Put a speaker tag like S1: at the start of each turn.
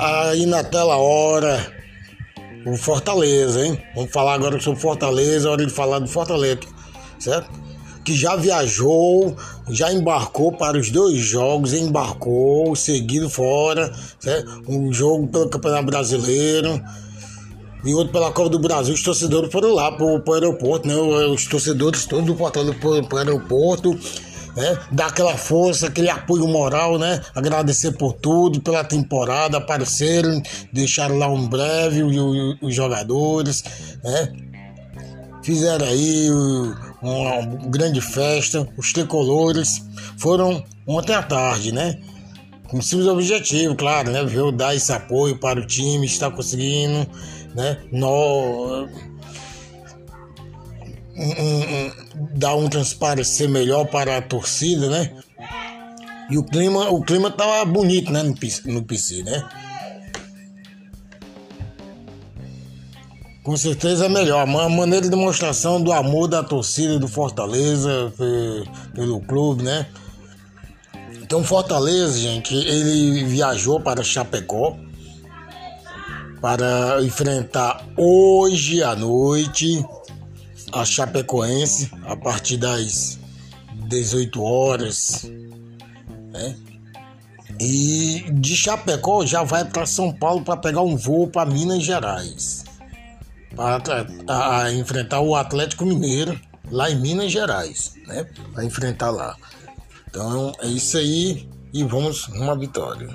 S1: aí naquela hora o Fortaleza, hein? Vamos falar agora sobre Fortaleza, hora de falar do Fortaleza, certo? Que já viajou, já embarcou para os dois jogos, embarcou, seguido fora, certo? Um jogo pelo Campeonato Brasileiro e outro pela Copa do Brasil. Os torcedores foram lá para o aeroporto, né? Os torcedores todos do Fortaleza para o aeroporto né? Dar aquela força, aquele apoio moral, né? Agradecer por tudo, pela temporada, apareceram, deixaram lá um breve os, jogadores, né? Fizeram aí uma, grande festa, os tricolores foram ontem à tarde, né? Com simples objetivo, claro, né? Veio dar esse apoio para o time, está conseguindo, né? Um, dar um transparecer melhor para a torcida, né? E o clima, o clima tava bonito, né, no, no PC, né? Com certeza é melhor. A maneira de demonstração do amor da torcida do Fortaleza pelo clube, né? Então Fortaleza, gente, ele viajou para Chapecó para enfrentar hoje à noite a Chapecoense a partir das 18 horas. Né? E de Chapecó já vai para São Paulo para pegar um voo para Minas Gerais. Para enfrentar o Atlético Mineiro lá em Minas Gerais, né? Para enfrentar lá. Então é isso aí e vamos numa vitória.